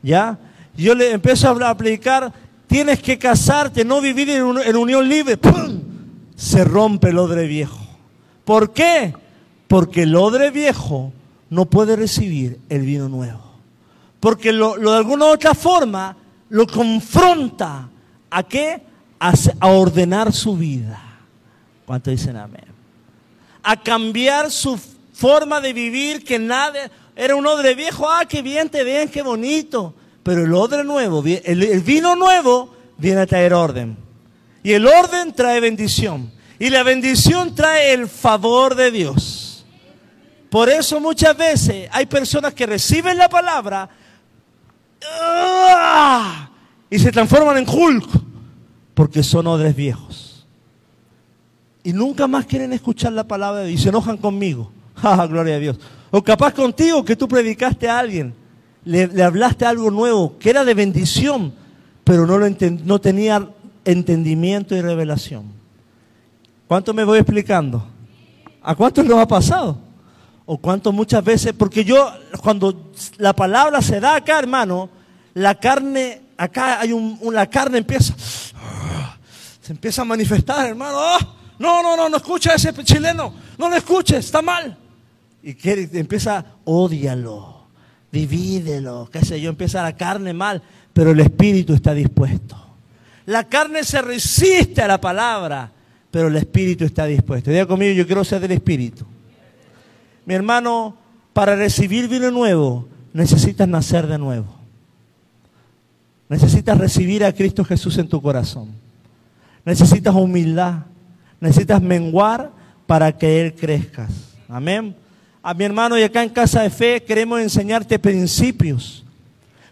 ¿Ya? Yo le empiezo a aplicar, tienes que casarte, no vivir en, unión libre. Se rompe el odre viejo. ¿Por qué? Porque el odre viejo no puede recibir el vino nuevo. Porque lo, de alguna u otra forma lo confronta a qué? A, ordenar su vida. ¿Cuánto dicen amén? a cambiar su forma de vivir, que nada, era un odre viejo, ah, qué bien te ven, qué bonito. Pero el odre nuevo, el, vino nuevo viene a traer orden. Y el orden trae bendición. Y la bendición trae el favor de Dios. Por eso muchas veces hay personas que reciben la palabra ¡ah! y se transforman en Hulk porque son odres viejos y nunca más quieren escuchar la palabra de Dios y se enojan conmigo. ¡Ah, gloria a Dios! O capaz contigo que tú predicaste a alguien, le, hablaste algo nuevo, que era de bendición, pero no, lo no tenía entendimiento y revelación. ¿Cuánto me voy explicando? ¿A cuántos nos ha pasado? ¿O cuánto muchas veces? Porque yo, cuando la palabra se da acá, hermano, la carne, acá hay un, la carne empieza, se empieza a manifestar, hermano. ¡Oh! No, no, no, no escucha a ese chileno. No lo escuches, está mal. Y quiere, empieza, odialo, divídelo, qué sé yo, empieza la carne mal, pero el espíritu está dispuesto. La carne se resiste a la palabra, pero el espíritu está dispuesto. Diga conmigo, yo quiero ser del espíritu. Mi hermano, para recibir vino nuevo, necesitas nacer de nuevo. Necesitas recibir a Cristo Jesús en tu corazón. Necesitas humildad. Necesitas menguar para que Él crezca. Amén. A mi hermano y acá en Casa de Fe queremos enseñarte principios.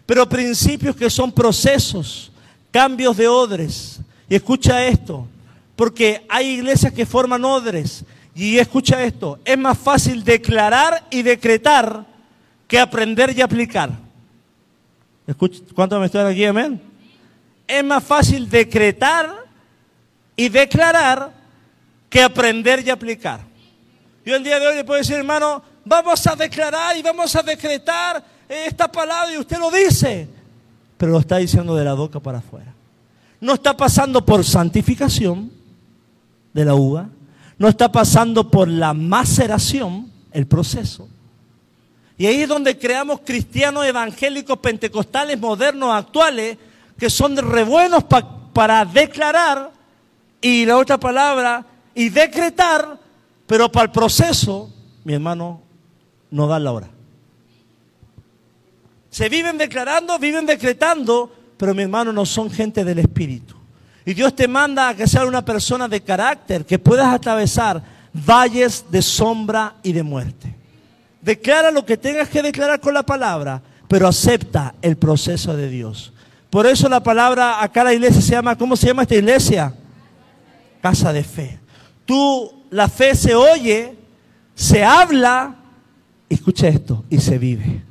Pero principios que son procesos cambios de odres. Y escucha esto, porque hay iglesias que forman odres. Y escucha esto, es más fácil declarar y decretar que aprender y aplicar. ¿Cuántos me están aquí, amén? Es más fácil decretar y declarar que aprender y aplicar. Yo el día de hoy le puedo decir, hermano, vamos a declarar y vamos a decretar esta palabra y usted lo dice pero lo está diciendo de la boca para afuera. No está pasando por santificación de la uva, no está pasando por la maceración, el proceso. Y ahí es donde creamos cristianos evangélicos, pentecostales, modernos, actuales, que son re buenos para declarar y la otra palabra, y decretar, pero para el proceso, mi hermano, no da la hora. Se viven declarando, viven decretando, pero mi hermano no son gente del Espíritu. Y Dios te manda a que seas una persona de carácter, que puedas atravesar valles de sombra y de muerte. Declara lo que tengas que declarar con la palabra, pero acepta el proceso de Dios. Por eso la palabra acá la iglesia se llama, ¿cómo se llama esta iglesia? Casa de fe. Tú, la fe se oye, se habla, escucha esto, y se vive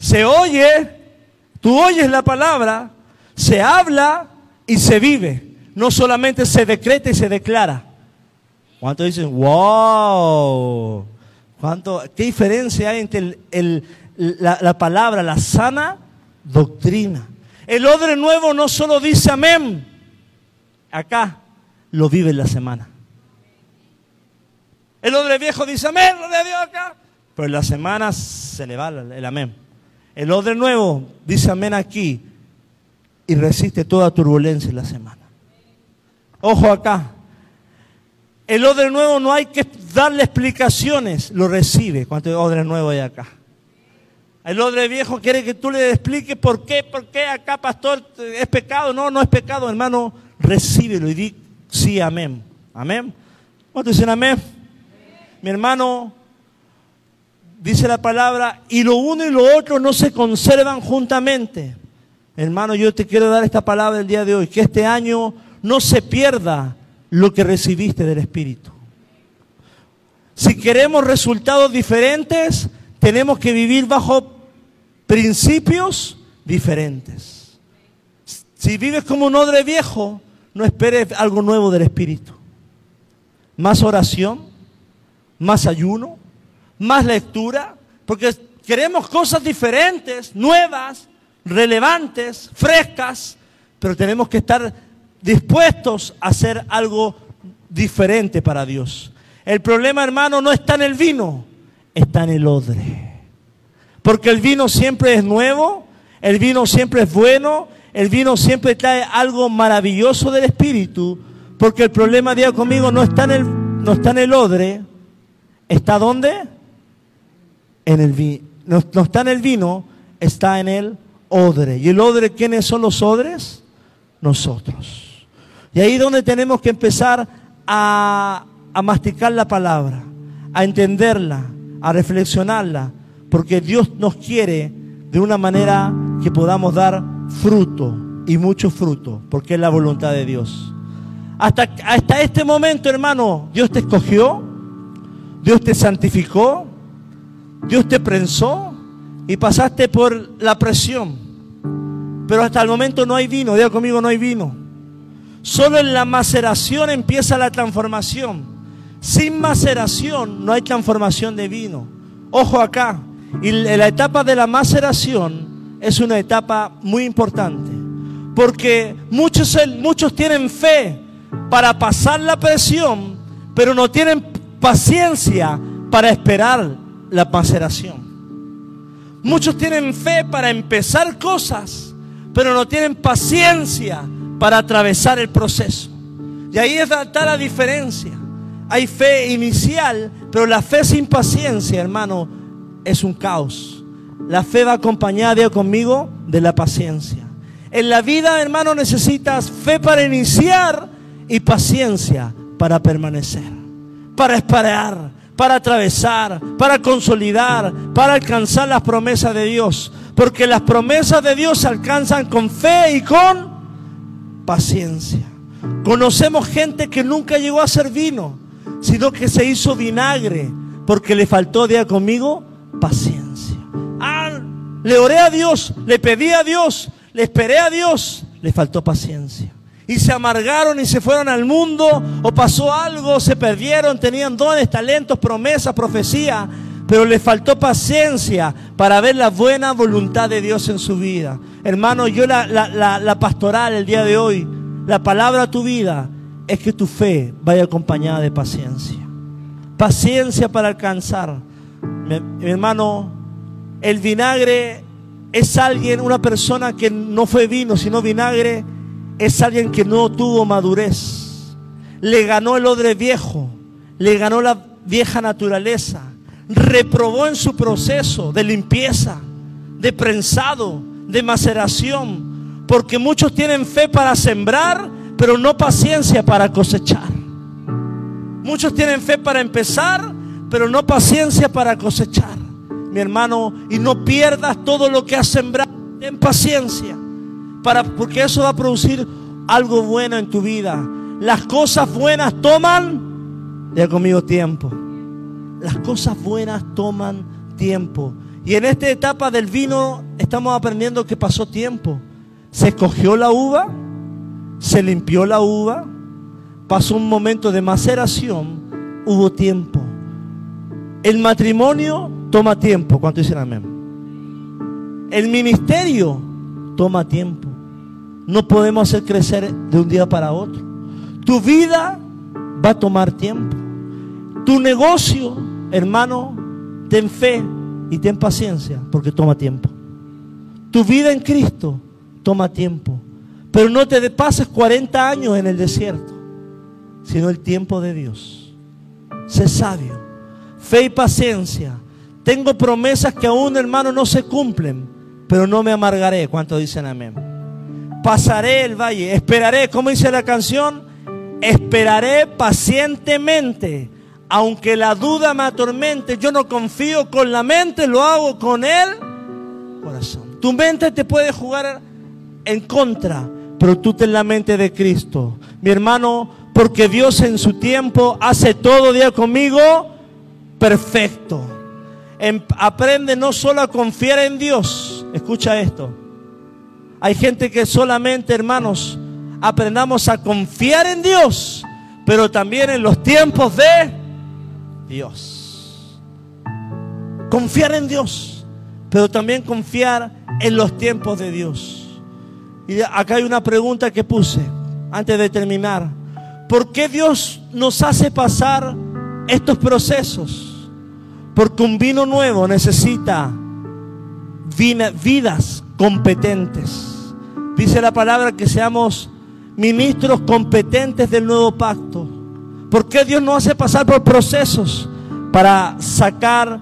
se oye, tú oyes la palabra, se habla y se vive. No solamente se decreta y se declara. ¿Cuántos dicen, wow? ¿Cuánto, ¿Qué diferencia hay entre la, la palabra, la sana doctrina? El odre nuevo no solo dice amén, acá lo vive en la semana. El odre viejo dice amén, lo de Dios acá. Pero en la semana se le va el amén. El odre nuevo dice amén aquí y resiste toda turbulencia en la semana. Ojo acá. El odre nuevo no hay que darle explicaciones, lo recibe. ¿Cuánto odre nuevo hay acá? El odre viejo quiere que tú le expliques por qué, por qué acá, pastor, es pecado. No, no es pecado, hermano. Recíbelo y di sí, amén. Amén. ¿Cuántos dicen amén? Mi hermano, dice la palabra, y lo uno y lo otro no se conservan juntamente. Hermano, yo te quiero dar esta palabra el día de hoy, que este año no se pierda lo que recibiste del Espíritu. Si queremos resultados diferentes, tenemos que vivir bajo principios diferentes. Si vives como un odre viejo, no esperes algo nuevo del Espíritu. Más oración, más ayuno, más lectura, porque queremos cosas diferentes, nuevas, relevantes, frescas, pero tenemos que estar dispuestos a hacer algo diferente para Dios. El problema, hermano, no está en el vino, está en el odre. Porque el vino siempre es nuevo, el vino siempre es bueno, el vino siempre trae algo maravilloso del Espíritu, porque el problema, diga conmigo, no está en el, no está en el odre, ¿está dónde? en el vino. No, está en el vino, está en el odre. ¿Y el odre quiénes son los odres? Nosotros. Y ahí es donde tenemos que empezar a, a masticar la palabra, a entenderla, a reflexionarla, porque Dios nos quiere de una manera que podamos dar fruto y mucho fruto, porque es la voluntad de Dios. Hasta, hasta este momento, hermano, Dios te escogió, Dios te santificó, Dios te prensó y pasaste por la presión. Pero hasta el momento no hay vino. Diga conmigo, no hay vino. Solo en la maceración empieza la transformación. Sin maceración no hay transformación de vino. Ojo acá. Y la etapa de la maceración es una etapa muy importante. Porque muchos, muchos tienen fe para pasar la presión, pero no tienen paciencia para esperar la maceración. Muchos tienen fe para empezar cosas, pero no tienen paciencia para atravesar el proceso. Y ahí está la diferencia. Hay fe inicial, pero la fe sin paciencia, hermano, es un caos. La fe va acompañada conmigo de la paciencia. En la vida, hermano, necesitas fe para iniciar y paciencia para permanecer, para esperar, para atravesar, para consolidar, para alcanzar las promesas de Dios. Porque las promesas de Dios se alcanzan con fe y con paciencia. Conocemos gente que nunca llegó a ser vino, sino que se hizo vinagre porque le faltó, día conmigo, paciencia. Ah, le oré a Dios, le pedí a Dios, le esperé a Dios, le faltó paciencia. Y se amargaron y se fueron al mundo, o pasó algo, se perdieron, tenían dones, talentos, promesas, profecía, pero le faltó paciencia para ver la buena voluntad de Dios en su vida. Hermano, yo la, la pastoral el día de hoy, la palabra a tu vida es que tu fe vaya acompañada de paciencia. Paciencia para alcanzar. Mi, hermano, el vinagre es alguien, una persona que no fue vino, sino vinagre, es alguien que no tuvo madurez. Le ganó el odre viejo, le ganó la vieja naturaleza, reprobó en su proceso de limpieza, de prensado, de maceración, porque muchos tienen fe para sembrar, pero no paciencia para cosechar. Muchos tienen fe para empezar, pero no paciencia para cosechar. Mi hermano, y no pierdas todo lo que has sembrado. Ten paciencia, para, porque eso va a producir algo bueno en tu vida. Las cosas buenas toman, ya conmigo, tiempo. Las cosas buenas toman tiempo. Y en esta etapa del vino estamos aprendiendo que pasó tiempo. Se escogió la uva, se limpió la uva, pasó un momento de maceración, hubo tiempo. El matrimonio toma tiempo, ¿cuánto dicen amén? El ministerio toma tiempo. No podemos hacer crecer de un día para otro. Tu vida va a tomar tiempo. Tu negocio, hermano, ten fe y ten paciencia porque toma tiempo. Tu vida en Cristo toma tiempo. Pero no te pases 40 años en el desierto, sino el tiempo de Dios. Sé sabio, fe y paciencia. Tengo promesas que aún, hermano, no se cumplen, pero no me amargaré. ¿Cuántos dicen amén? Pasaré el valle, esperaré, ¿cómo dice la canción? Esperaré pacientemente, aunque la duda me atormente. Yo no confío con la mente, lo hago con el corazón. Tu mente te puede jugar en contra, pero tú ten la mente de Cristo. Mi hermano, porque Dios en su tiempo hace todo día conmigo perfecto. Em, aprende no solo a confiar en Dios, escucha esto. Hay gente que solamente, hermanos, aprendamos a confiar en Dios, pero también en los tiempos de Dios. Confiar en Dios, pero también confiar en los tiempos de Dios. Y acá hay una pregunta que puse antes de terminar. ¿Por qué Dios nos hace pasar estos procesos? Porque un vino nuevo necesita vidas competentes. Dice la palabra que seamos ministros competentes del nuevo pacto. ¿Por qué Dios nos hace pasar por procesos para sacar,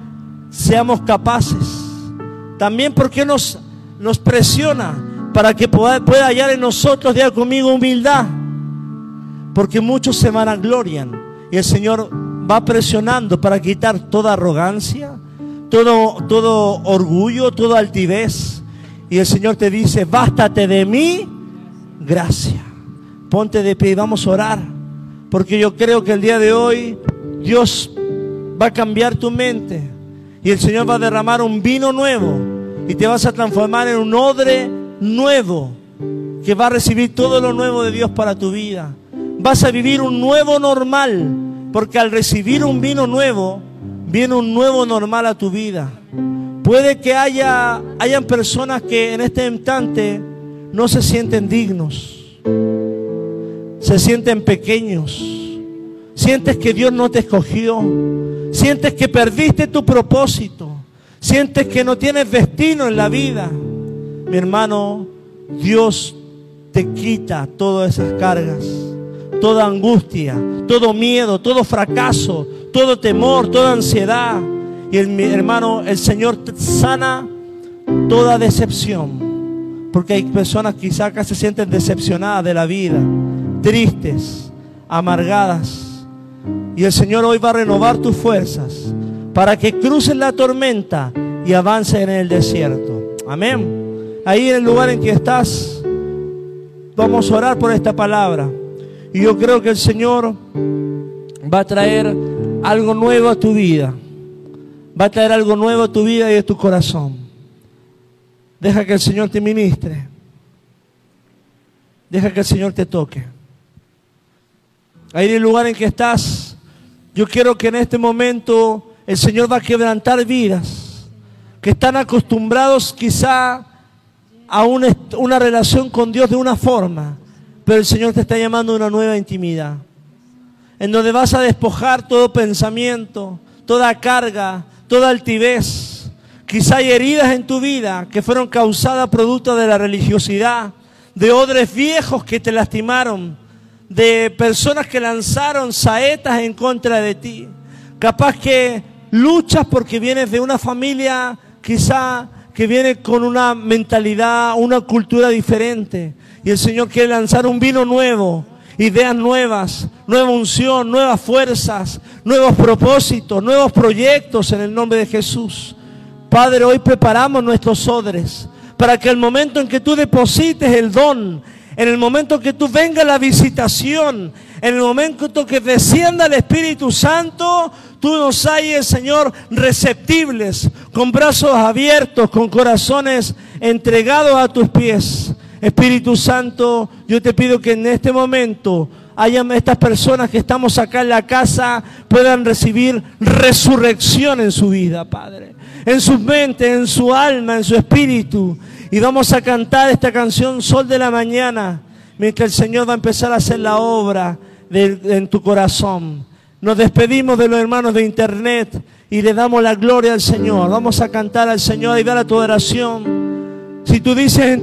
seamos capaces? También porque nos, nos presiona para que pueda, hallar en nosotros, diga conmigo, humildad. Porque muchos se vanaglorian y el Señor va presionando para quitar toda arrogancia, todo, todo orgullo, toda altivez. Y el Señor te dice, bástate de mí, gracia. Ponte de pie y vamos a orar. Porque yo creo que el día de hoy Dios va a cambiar tu mente. Y el Señor va a derramar un vino nuevo. Y te vas a transformar en un odre nuevo, que va a recibir todo lo nuevo de Dios para tu vida. Vas a vivir un nuevo normal, porque al recibir un vino nuevo, viene un nuevo normal a tu vida. Puede que haya hayan personas que en este instante no se sienten dignos. Se sienten pequeños. Sientes que Dios no te escogió. sientes que perdiste tu propósito, sientes que no tienes destino en la vida, mi hermano, Dios te quita todas esas cargas, toda angustia, todo miedo, todo fracaso, todo temor, toda ansiedad. Y el, mi hermano, el Señor te sana toda decepción. Porque hay personas quizás que se sienten decepcionadas de la vida, tristes, amargadas. Y el Señor hoy va a renovar tus fuerzas para que cruces la tormenta y avances en el desierto. Amén. Ahí en el lugar en que estás, vamos a orar por esta palabra. Y yo creo que el Señor va a traer algo nuevo a tu vida. Va a traer algo nuevo a tu vida y a tu corazón. Deja que el Señor te ministre. Deja que el Señor te toque. Ahí en el lugar en que estás, yo quiero que en este momento el Señor va a quebrantar vidas que están acostumbrados quizá a una, relación con Dios de una forma, pero el Señor te está llamando a una nueva intimidad, en donde vas a despojar todo pensamiento, toda carga, toda altivez. Quizá hay heridas en tu vida que fueron causadas producto de la religiosidad, de odres viejos que te lastimaron, de personas que lanzaron saetas en contra de ti. Capaz que luchas porque vienes de una familia quizá que viene con una mentalidad, una cultura diferente. Y el Señor quiere lanzar un vino nuevo, ideas nuevas, nueva unción, nuevas fuerzas, nuevos propósitos, nuevos proyectos en el nombre de Jesús. Padre, hoy preparamos nuestros odres para que el momento en que tú deposites el don, en el momento que tú venga la visitación, en el momento que descienda el Espíritu Santo, tú nos halles, Señor, receptibles, con brazos abiertos, con corazones entregados a tus pies. Espíritu Santo, yo te pido que en este momento hayan estas personas que estamos acá en la casa puedan recibir resurrección en su vida, Padre. En su mente, en su alma, en su espíritu. Y vamos a cantar esta canción Sol de la Mañana, mientras el Señor va a empezar a hacer la obra en tu corazón. Nos despedimos de los hermanos de internet y le damos la gloria al Señor. Vamos a cantar al Señor y dar a tu oración. Si tú dices en tu